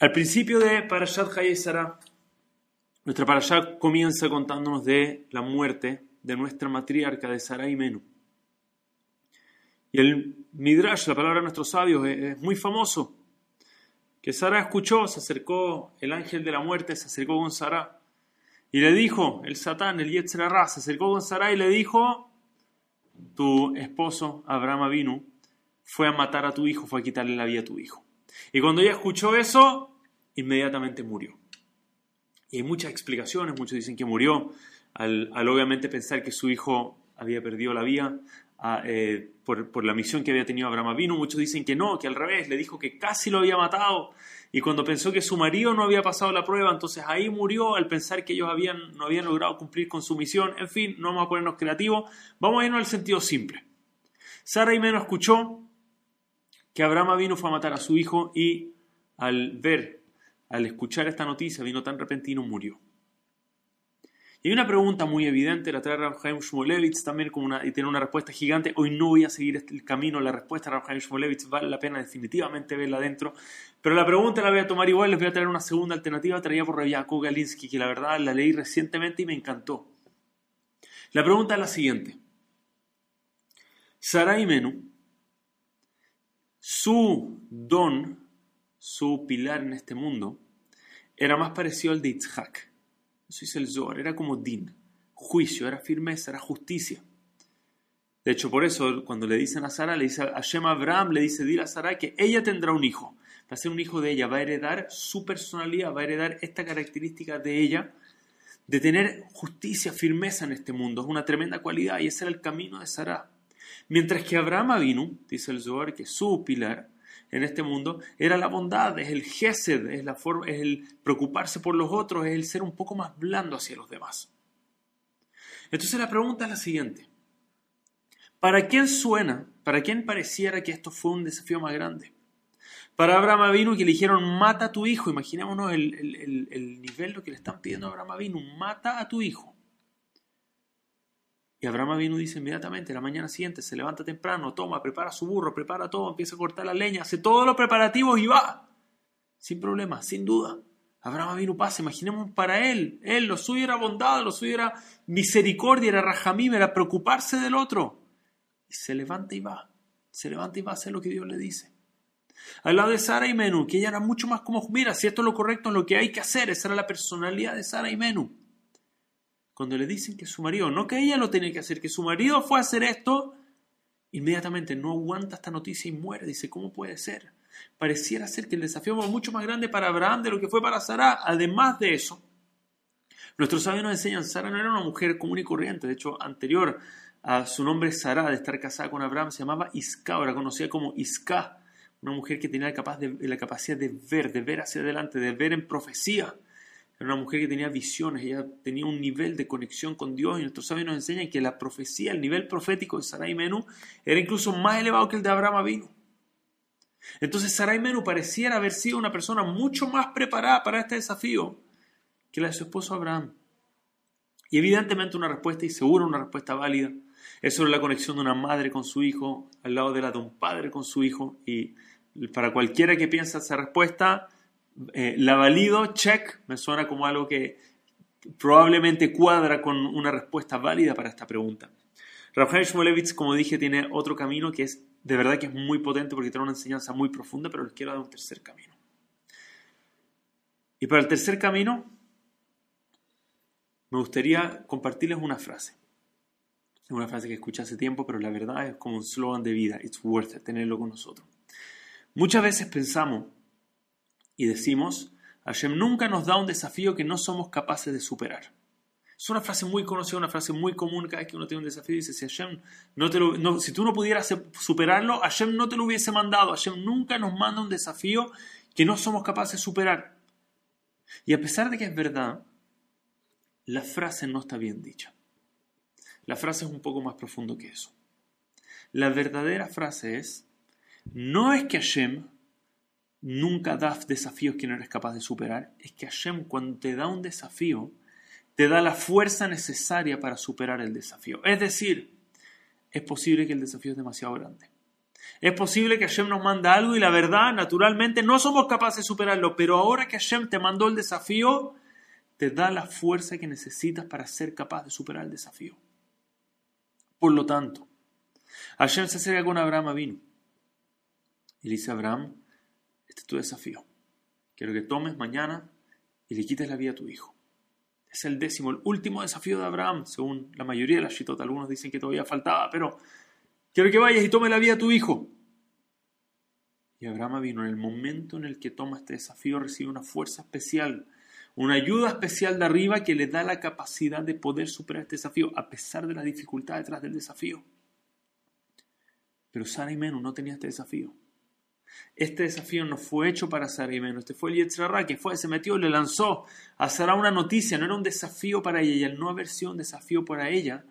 Al principio de Parashat Hayy Sara, nuestra Parashat comienza contándonos de la muerte de nuestra matriarca de Sara y Menú. Y el Midrash, la palabra de nuestros sabios, es muy famoso. Que Sara escuchó, se acercó el ángel de la muerte, se acercó con Sara y le dijo, el Satán, el Yetzirah, se acercó con Sara y le dijo, tu esposo, Abraham Avinu, fue a matar a tu hijo, fue a quitarle la vida a tu hijo. Y cuando ella escuchó eso, inmediatamente murió. Y hay muchas explicaciones, muchos dicen que murió al, obviamente pensar que su hijo había perdido la vida eh, por, la misión que había tenido Abraham Avinu. Muchos dicen que no, que al revés, le dijo que casi lo había matado. Y cuando pensó que su marido no había pasado la prueba, entonces ahí murió al pensar que ellos habían, no habían logrado cumplir con su misión. En fin, no vamos a ponernos creativos, vamos a irnos al sentido simple. Sara y menos escuchó que Abraham Avinu fue a matar a su hijo y al ver, al escuchar esta noticia, vino tan repentino, murió. Y hay una pregunta muy evidente, la trae Rabhaim Shmulevitz también una, y tiene una respuesta gigante. Hoy no voy a seguir este, el camino, la respuesta de Rabhaim Shmulevitz vale la pena definitivamente verla adentro. Pero la pregunta la voy a tomar igual, les voy a traer una segunda alternativa traída por Rabiako Galinsky, que la verdad la leí recientemente y me encantó. La pregunta es la siguiente. Sarai Menú, su don, su pilar en este mundo, era más parecido al de Itzhak eso dice el Zohar, era como din, juicio, era firmeza, era justicia. De hecho, por eso, cuando le dicen a Sara, le dice a Shema Abraham, le dice, dile a Sara que ella tendrá un hijo. Va a ser un hijo de ella, va a heredar su personalidad, va a heredar esta característica de ella, de tener justicia, firmeza en este mundo. Es una tremenda cualidad y ese era el camino de Sara. Mientras que Abraham vino, dice el Zohar, que su pilar en este mundo era la bondad, es el gesed, es, la forma, es el preocuparse por los otros, es el ser un poco más blando hacia los demás. Entonces la pregunta es la siguiente. ¿Para quién suena, para quién pareciera que esto fue un desafío más grande? Para Abraham Avinu que le dijeron mata a tu hijo, imaginémonos el, el, el, nivel lo que le están pidiendo a Abraham Avinu, mata a tu hijo. Y Abraham vino dice inmediatamente, la mañana siguiente, se levanta temprano, toma, prepara su burro, prepara todo, empieza a cortar la leña, hace todos los preparativos y va. Sin problema, sin duda. Abraham vino pasa, imaginemos para él. Él, lo suyo era bondad, lo suyo era misericordia, era rajamim, era preocuparse del otro. Y se levanta y va. Se levanta y va a hacer lo que Dios le dice. Al lado de Sara y Menú, que ella era mucho más como, mira, si esto es lo correcto, es lo que hay que hacer. Esa era la personalidad de Sara y Menú cuando le dicen que su marido, no que ella lo tiene que hacer, que su marido fue a hacer esto, inmediatamente no aguanta esta noticia y muere. Dice, ¿cómo puede ser? Pareciera ser que el desafío fue mucho más grande para Abraham de lo que fue para Sara. Además de eso, nuestros sabios nos enseñan, Sara no era una mujer común y corriente, de hecho, anterior a su nombre Sara, de estar casada con Abraham, se llamaba Isca, ahora conocida como Isca, una mujer que tenía de, la capacidad de ver, de ver hacia adelante, de ver en profecía. Era una mujer que tenía visiones, ella tenía un nivel de conexión con Dios y nuestros sabios nos enseñan que la profecía, el nivel profético de Sarai Menú era incluso más elevado que el de Abraham vino. Entonces Sarai Menú pareciera haber sido una persona mucho más preparada para este desafío que la de su esposo Abraham. Y evidentemente una respuesta, y seguro una respuesta válida, es sobre la conexión de una madre con su hijo, al lado de la de un padre con su hijo, y para cualquiera que piensa esa respuesta, eh, la valido, check, me suena como algo que probablemente cuadra con una respuesta válida para esta pregunta. Rafael Shmulevitz, como dije, tiene otro camino que es de verdad que es muy potente porque tiene una enseñanza muy profunda, pero les quiero dar un tercer camino. Y para el tercer camino, me gustaría compartirles una frase. Es una frase que escuché hace tiempo, pero la verdad es como un slogan de vida. It's worth it, tenerlo con nosotros. Muchas veces pensamos y decimos, Hashem nunca nos da un desafío que no somos capaces de superar. Es una frase muy conocida, una frase muy común cada vez que uno tiene un desafío. Dice, si, no te no, si tú no pudieras superarlo, Hashem no te lo hubiese mandado. Hashem nunca nos manda un desafío que no somos capaces de superar. Y a pesar de que es verdad, la frase no está bien dicha. La frase es un poco más profundo que eso. La verdadera frase es, no es que Hashem nunca das desafíos que no eres capaz de superar, es que Hashem cuando te da un desafío, te da la fuerza necesaria para superar el desafío. Es decir, es posible que el desafío es demasiado grande. Es posible que Hashem nos manda algo y la verdad, naturalmente, no somos capaces de superarlo, pero ahora que Hashem te mandó el desafío, te da la fuerza que necesitas para ser capaz de superar el desafío. Por lo tanto, Hashem se acerca con Abraham vino y le dice Abraham, este es tu desafío. Quiero que tomes mañana y le quites la vida a tu hijo. Es el décimo, el último desafío de Abraham, según la mayoría de las shitot. Algunos dicen que todavía faltaba, pero quiero que vayas y tome la vida a tu hijo. Y Abraham vino en el momento en el que toma este desafío, recibe una fuerza especial, una ayuda especial de arriba que le da la capacidad de poder superar este desafío, a pesar de la dificultad detrás del desafío. Pero Sara y no tenía este desafío. Este desafío no fue hecho para Sara y Este fue el Yetzirah que fue, se metió, le lanzó Sara una noticia. No era un desafío para ella. Y al no haber sido un desafío para ella,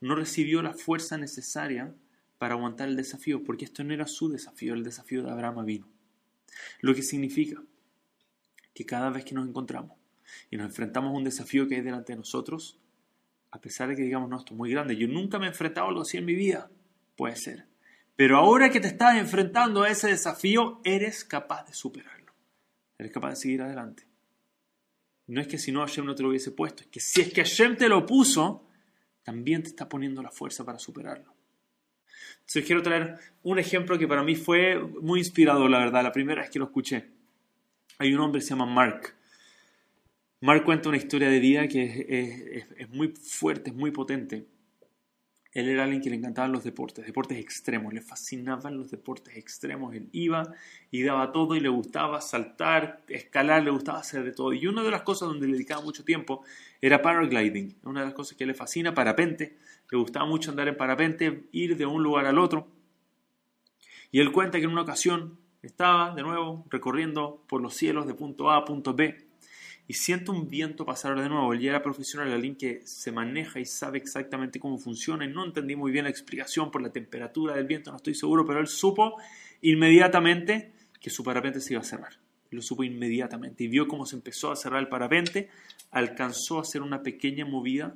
no recibió la fuerza necesaria para aguantar el desafío. Porque esto no era su desafío, el desafío de Abraham vino. Lo que significa que cada vez que nos encontramos y nos enfrentamos a un desafío que hay delante de nosotros, a pesar de que digamos, no, esto es muy grande, yo nunca me he enfrentado a algo así en mi vida, puede ser. Pero ahora que te estás enfrentando a ese desafío, eres capaz de superarlo. Eres capaz de seguir adelante. No es que si no Hashem no te lo hubiese puesto, es que si es que Hashem te lo puso, también te está poniendo la fuerza para superarlo. Entonces quiero traer un ejemplo que para mí fue muy inspirador, la verdad, la primera vez que lo escuché. Hay un hombre que se llama Mark. Mark cuenta una historia de vida que es muy fuerte, es muy potente. Él era alguien que le encantaban los deportes, deportes extremos, le fascinaban los deportes extremos. Él iba y daba todo y le gustaba saltar, escalar, le gustaba hacer de todo. Y una de las cosas donde le dedicaba mucho tiempo era paragliding, una de las cosas que le fascina, parapente. Le gustaba mucho andar en parapente, ir de un lugar al otro. Y él cuenta que en una ocasión estaba de nuevo recorriendo por los cielos de punto A a punto B y siento un viento pasar de nuevo. Él ya era profesional, alguien que se maneja y sabe exactamente cómo funciona. Y no entendí muy bien la explicación por la temperatura del viento, no estoy seguro, pero él supo inmediatamente que su parapente se iba a cerrar. Lo supo inmediatamente y vio cómo se empezó a cerrar el parapente. Alcanzó a hacer una pequeña movida,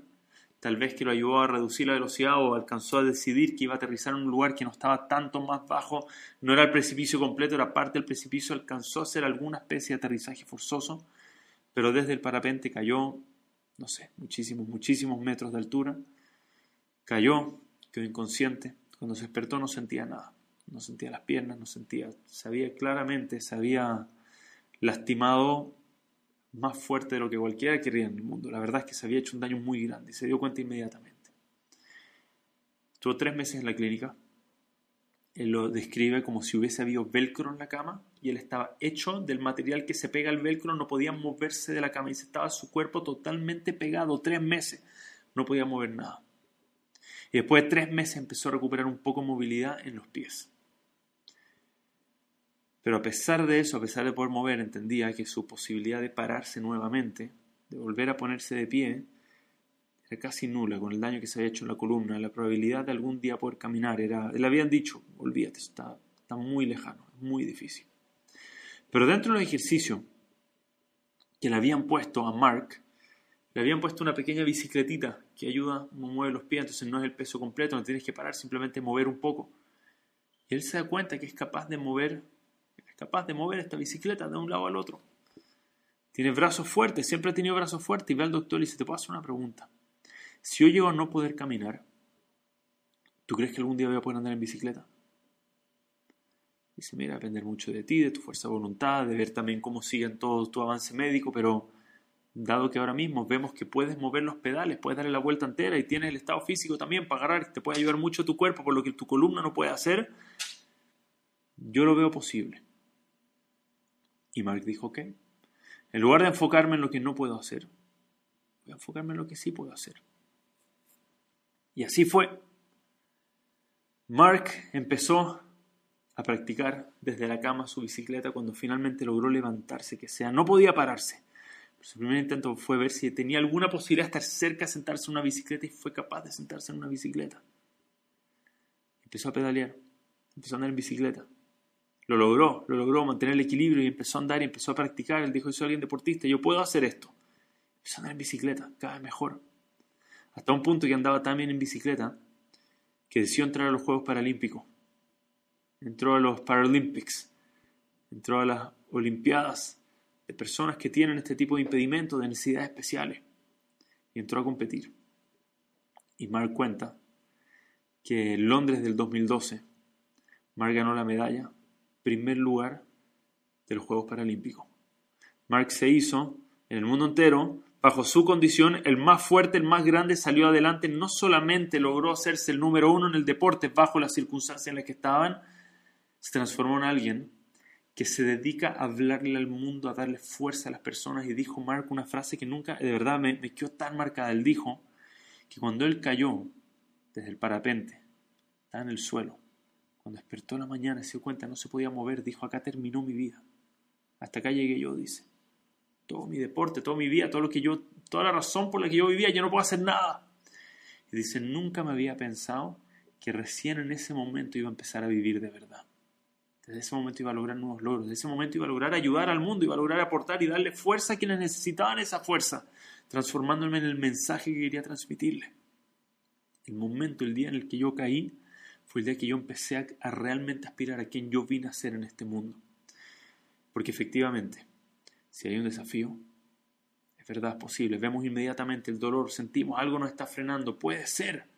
tal vez que lo ayudó a reducir la velocidad o alcanzó a decidir que iba a aterrizar en un lugar que no estaba tanto más bajo. No era el precipicio completo, era parte del precipicio. Alcanzó a hacer alguna especie de aterrizaje forzoso pero desde el parapente cayó, no sé, muchísimos, muchísimos metros de altura. Cayó, quedó inconsciente. Cuando se despertó no sentía nada. No sentía las piernas, no sentía. Sabía claramente, se había lastimado más fuerte de lo que cualquiera quería en el mundo. La verdad es que se había hecho un daño muy grande y se dio cuenta inmediatamente. Estuvo tres meses en la clínica. Él lo describe como si hubiese habido velcro en la cama y él estaba hecho del material que se pega al velcro, no podía moverse de la cama y estaba su cuerpo totalmente pegado, tres meses, no podía mover nada. Y después de tres meses empezó a recuperar un poco movilidad en los pies. Pero a pesar de eso, a pesar de poder mover, entendía que su posibilidad de pararse nuevamente, de volver a ponerse de pie, era casi nula con el daño que se había hecho en la columna. La probabilidad de algún día poder caminar era, le habían dicho, olvídate, está, está muy lejano, muy difícil. Pero dentro del ejercicio que le habían puesto a Mark, le habían puesto una pequeña bicicletita que ayuda a mover los pies, entonces no es el peso completo, no tienes que parar, simplemente mover un poco. Y él se da cuenta que es capaz de mover, es capaz de mover esta bicicleta de un lado al otro. Tiene brazos fuertes, siempre ha tenido brazos fuertes y ve al doctor y dice, te puedo hacer una pregunta. Si yo llego a no poder caminar, ¿tú crees que algún día voy a poder andar en bicicleta? Dice, mira, depender mucho de ti, de tu fuerza de voluntad, de ver también cómo siguen todo tu avance médico, pero dado que ahora mismo vemos que puedes mover los pedales, puedes darle la vuelta entera y tienes el estado físico también para agarrar, te puede ayudar mucho tu cuerpo por lo que tu columna no puede hacer, yo lo veo posible. Y Mark dijo, ok, en lugar de enfocarme en lo que no puedo hacer, voy a enfocarme en lo que sí puedo hacer. Y así fue. Mark empezó a practicar desde la cama su bicicleta cuando finalmente logró levantarse, que sea, no podía pararse. su primer intento fue ver si tenía alguna posibilidad de estar cerca sentarse en una bicicleta y fue capaz de sentarse en una bicicleta. Empezó a pedalear, empezó a andar en bicicleta. Lo logró, lo logró mantener el equilibrio y empezó a andar y empezó a practicar. Él dijo, yo soy alguien deportista, yo puedo hacer esto. Empezó a andar en bicicleta, cada vez mejor. Hasta un punto que andaba tan bien en bicicleta que decidió entrar a los Juegos Paralímpicos entró a los Paralympics, entró a las Olimpiadas de personas que tienen este tipo de impedimentos, de necesidades especiales, y entró a competir. Y Mark cuenta que en Londres del 2012, Mark ganó la medalla, primer lugar de los Juegos Paralímpicos. Mark se hizo en el mundo entero, bajo su condición, el más fuerte, el más grande, salió adelante, no solamente logró hacerse el número uno en el deporte bajo las circunstancias en las que estaban, se transformó en alguien que se dedica a hablarle al mundo, a darle fuerza a las personas. Y dijo Mark una frase que nunca, de verdad, me, quedó tan marcada. Él dijo que cuando él cayó desde el parapente, estaba en el suelo, cuando despertó en la mañana se dio cuenta no se podía mover, dijo, acá terminó mi vida. Hasta acá llegué yo, dice. Todo mi deporte, toda mi vida, todo lo que yo, toda la razón por la que yo vivía, yo no puedo hacer nada. Y dice, nunca me había pensado que recién en ese momento iba a empezar a vivir de verdad. Desde ese momento iba a lograr nuevos logros, desde ese momento iba a lograr ayudar al mundo, iba a lograr aportar y darle fuerza a quienes necesitaban esa fuerza, transformándome en el mensaje que quería transmitirle. El momento, el día en el que yo caí, fue el día que yo empecé a, a realmente aspirar a quien yo vine a ser en este mundo. Porque efectivamente, si hay un desafío, es verdad, es posible. Vemos inmediatamente el dolor, sentimos algo nos está frenando, puede ser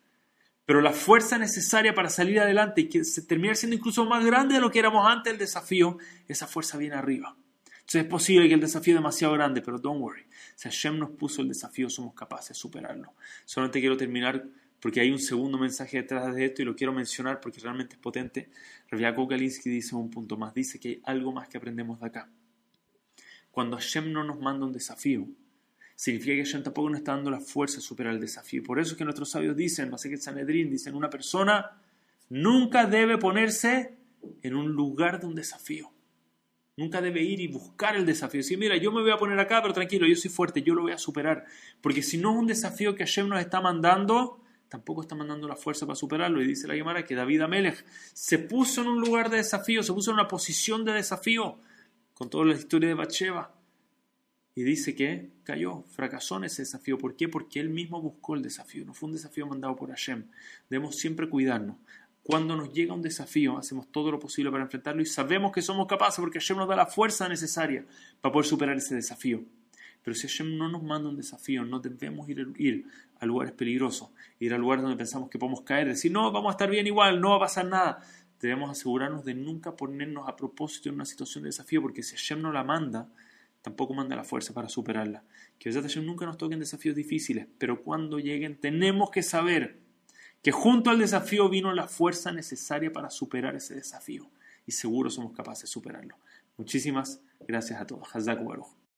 pero la fuerza necesaria para salir adelante y que se termine siendo incluso más grande de lo que éramos antes del desafío, esa fuerza viene arriba. Entonces es posible que el desafío es demasiado grande, pero don't worry. Si Hashem nos puso el desafío, somos capaces de superarlo. Solamente quiero terminar porque hay un segundo mensaje detrás de esto y lo quiero mencionar porque realmente es potente. Rav Galinsky dice un punto más, dice que hay algo más que aprendemos de acá. Cuando Hashem no nos manda un desafío, significa que Hashem tampoco nos está dando la fuerza de superar el desafío. Por eso es que nuestros sabios dicen, que Sanedrín, dicen, una persona nunca debe ponerse en un lugar de un desafío. Nunca debe ir y buscar el desafío. Decir, mira, yo me voy a poner acá, pero tranquilo, yo soy fuerte, yo lo voy a superar. Porque si no es un desafío que Hashem nos está mandando, tampoco está mandando la fuerza para superarlo. Y dice la Gemara que David Amelech se puso en un lugar de desafío, se puso en una posición de desafío, con toda la historia de Bathsheba. Y dice que cayó, fracasó en ese desafío. ¿Por qué? Porque él mismo buscó el desafío. No fue un desafío mandado por Hashem. Debemos siempre cuidarnos. Cuando nos llega un desafío, hacemos todo lo posible para enfrentarlo y sabemos que somos capaces porque Hashem nos da la fuerza necesaria para poder superar ese desafío. Pero si Hashem no nos manda un desafío, no debemos ir, ir a lugares peligrosos, ir a lugares donde pensamos que podemos caer, decir, no, vamos a estar bien igual, no va a pasar nada. Debemos asegurarnos de nunca ponernos a propósito en una situación de desafío, porque si Hashem no la manda, tampoco manda la fuerza para superarla. Que Hashem nunca nos toquen desafíos difíciles, pero cuando lleguen tenemos que saber que junto al desafío vino la fuerza necesaria para superar ese desafío y seguro somos capaces de superarlo. Muchísimas gracias a todos. Hazak